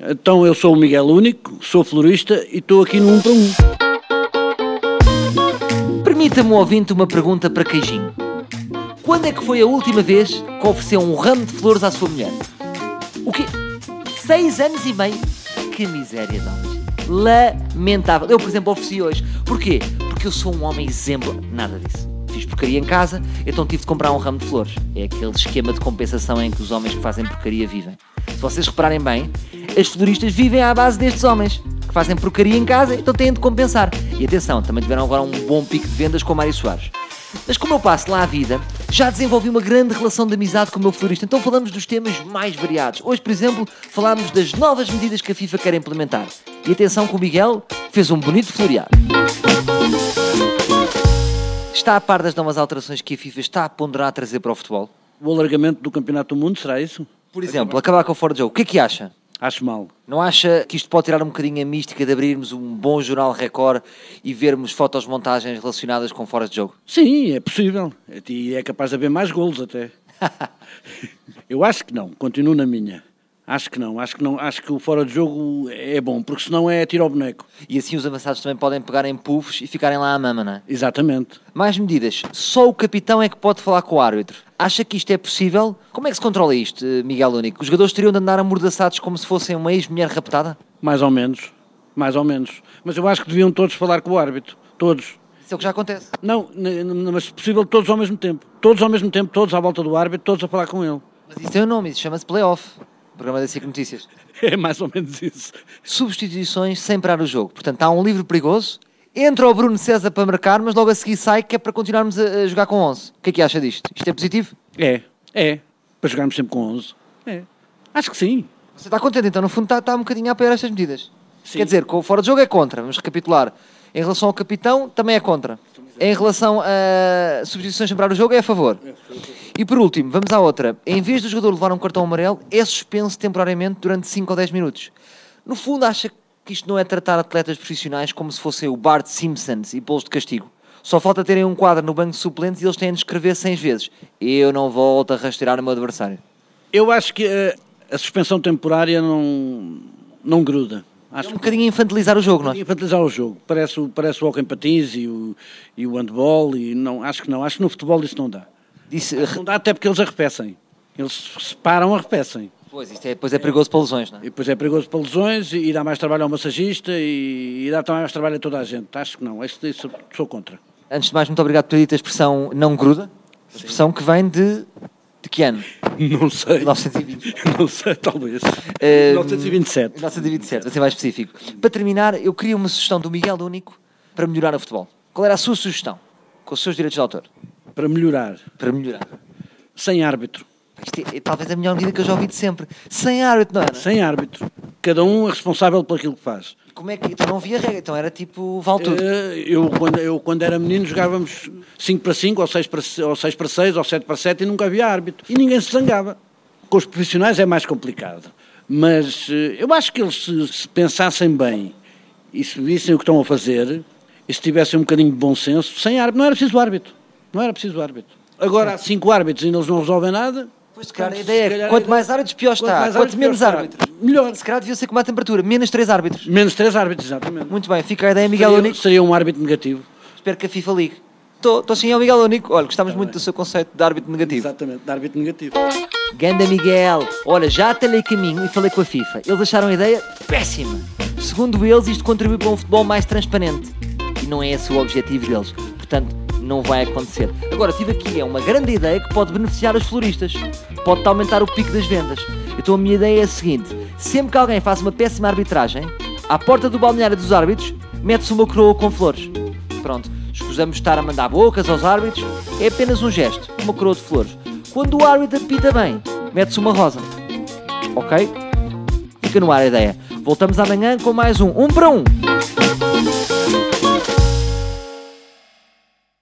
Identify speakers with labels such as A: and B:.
A: Então eu sou o Miguel Único, sou florista e estou aqui no 1 para 1.
B: Permita-me, ouvinte, uma pergunta para Queijinho. Quando é que foi a última vez que ofereceu um ramo de flores à sua mulher? O quê? Seis anos e meio? Que miséria de homens. Lamentável. Eu, por exemplo, ofereci hoje. Porquê? Porque eu sou um homem exemplo. Nada disso. Fiz porcaria em casa, então tive de comprar um ramo de flores. É aquele esquema de compensação em que os homens que fazem porcaria vivem. Se vocês repararem bem, as floristas vivem à base destes homens que fazem porcaria em casa, então têm de compensar. E atenção, também tiveram agora um bom pico de vendas com o Mário Soares. Mas como eu passo lá a vida, já desenvolvi uma grande relação de amizade com o meu florista, então falamos dos temas mais variados. Hoje, por exemplo, falámos das novas medidas que a FIFA quer implementar. E atenção que o Miguel fez um bonito floreado. Está a par das novas alterações que a FIFA está a ponderar a trazer para o futebol?
A: O alargamento do Campeonato do Mundo, será isso?
B: Por exemplo, acabar com o fora de jogo. O que é que acha?
A: Acho mal.
B: Não acha que isto pode tirar um bocadinho a mística de abrirmos um bom jornal Record e vermos fotos-montagens relacionadas com fora de jogo?
A: Sim, é possível. E é capaz de haver mais golos até. eu acho que não, continuo na minha. Acho que não, acho que não, acho que o fora de jogo é bom, porque senão é tiro ao boneco.
B: E assim os avançados também podem pegar em puffs e ficarem lá à mama, não é?
A: Exatamente.
B: Mais medidas. Só o capitão é que pode falar com o árbitro. Acha que isto é possível? Como é que se controla isto, Miguel Único? Os jogadores teriam de andar amordaçados como se fossem uma ex-mulher raptada?
A: Mais ou menos, mais ou menos. Mas eu acho que deviam todos falar com o árbitro, todos.
B: Isso é o que já acontece.
A: Não, mas se possível todos ao mesmo tempo. Todos ao mesmo tempo, todos à volta do árbitro, todos a falar com ele.
B: Mas isso tem um nome, isso chama-se playoff. Programa da SIC Notícias.
A: É mais ou menos isso.
B: Substituições sem parar o jogo. Portanto, há um livro perigoso, entra o Bruno César para marcar, mas logo a seguir sai, que é para continuarmos a jogar com 11. O que é que acha disto? Isto é positivo?
A: É, é. Para jogarmos sempre com 11. É. Acho que sim.
B: Você está contente, então, no fundo está, está um bocadinho a apoiar estas medidas. Sim. Quer dizer, com o fora de jogo é contra, vamos recapitular. Em relação ao capitão, também é contra. Em relação a substituições sem parar o jogo, é a favor. E por último, vamos à outra. Em vez do jogador levar um cartão amarelo, é suspenso temporariamente durante 5 ou 10 minutos. No fundo, acha que isto não é tratar atletas profissionais como se fossem o Bart Simpsons e pô-los de castigo? Só falta terem um quadro no banco de suplentes e eles têm de escrever 100 vezes. Eu não volto a rastrear o meu adversário.
A: Eu acho que a, a suspensão temporária não, não gruda.
B: Acho é um bocadinho infantilizar o jogo, não é?
A: Infantilizar o jogo. Parece, parece o hockey patins e o, e o handball e não, acho que não. Acho que no futebol isso não dá. Disse, não dá até porque eles arrefecem. Eles se param, arrefecem.
B: Pois, isto é, depois é perigoso para lesões, não é?
A: E depois é perigoso para lesões e dá mais trabalho ao massagista e, e dá também mais trabalho a toda a gente. Acho que não, isso, isso sou contra.
B: Antes de mais, muito obrigado por ter dito a expressão não gruda. A expressão que vem de de que ano?
A: Não sei.
B: 1920.
A: Não sei, talvez. Uh, 1927.
B: 1927, para ser mais específico. Para terminar, eu queria uma sugestão do Miguel Único para melhorar o futebol. Qual era a sua sugestão? Com os seus direitos de autor.
A: Para melhorar.
B: Para melhorar.
A: Sem árbitro.
B: Isto é, é, talvez a melhor medida que eu já ouvi de sempre. Sem árbitro, não era?
A: Sem árbitro. Cada um é responsável por aquilo que faz.
B: Como é que. Então não havia regra, então era tipo. Vale tudo.
A: Eh, eu, quando, eu, quando era menino, jogávamos 5 para 5, ou 6 para, ou 6 para 6, ou 7 para 7 e nunca havia árbitro. E ninguém se zangava. Com os profissionais é mais complicado. Mas eh, eu acho que eles, se, se pensassem bem e se vissem o que estão a fazer, e se tivessem um bocadinho de bom senso, sem árbitro, não era preciso árbitro. Não era preciso árbitro. Agora há 5 árbitros e eles não resolvem nada,
B: Pois, cara, a ideia é quanto mais árbitros, pior está. Quanto menos árbitros,
A: melhor.
B: Se calhar devia ser como a temperatura, menos 3 árbitros.
A: Menos 3 árbitros, exatamente.
B: Muito bem, fica a ideia, Miguel seria, Único.
A: Seria um árbitro negativo.
B: Espero que a FIFA ligue. Estou sim, é o Miguel Único. Olha, gostamos tá muito bem. do seu conceito de árbitro negativo.
A: Exatamente, de árbitro negativo.
B: Ganda Miguel, olha, já atalhei caminho e falei com a FIFA. Eles acharam a ideia péssima. Segundo eles, isto contribui para um futebol mais transparente. E não é esse o objetivo deles. Portanto, não vai acontecer. Agora, tive aqui é uma grande ideia que pode beneficiar os floristas. Pode aumentar o pico das vendas. Então a minha ideia é a seguinte: sempre que alguém faz uma péssima arbitragem, à porta do balneário dos árbitros, mete-se uma coroa com flores. Pronto, escusamos estar a mandar bocas aos árbitros, é apenas um gesto, uma coroa de flores. Quando o árbitro apita bem, mete-se uma rosa. Ok? Fica no ar a ideia. Voltamos amanhã com mais um 1 um para 1. Um.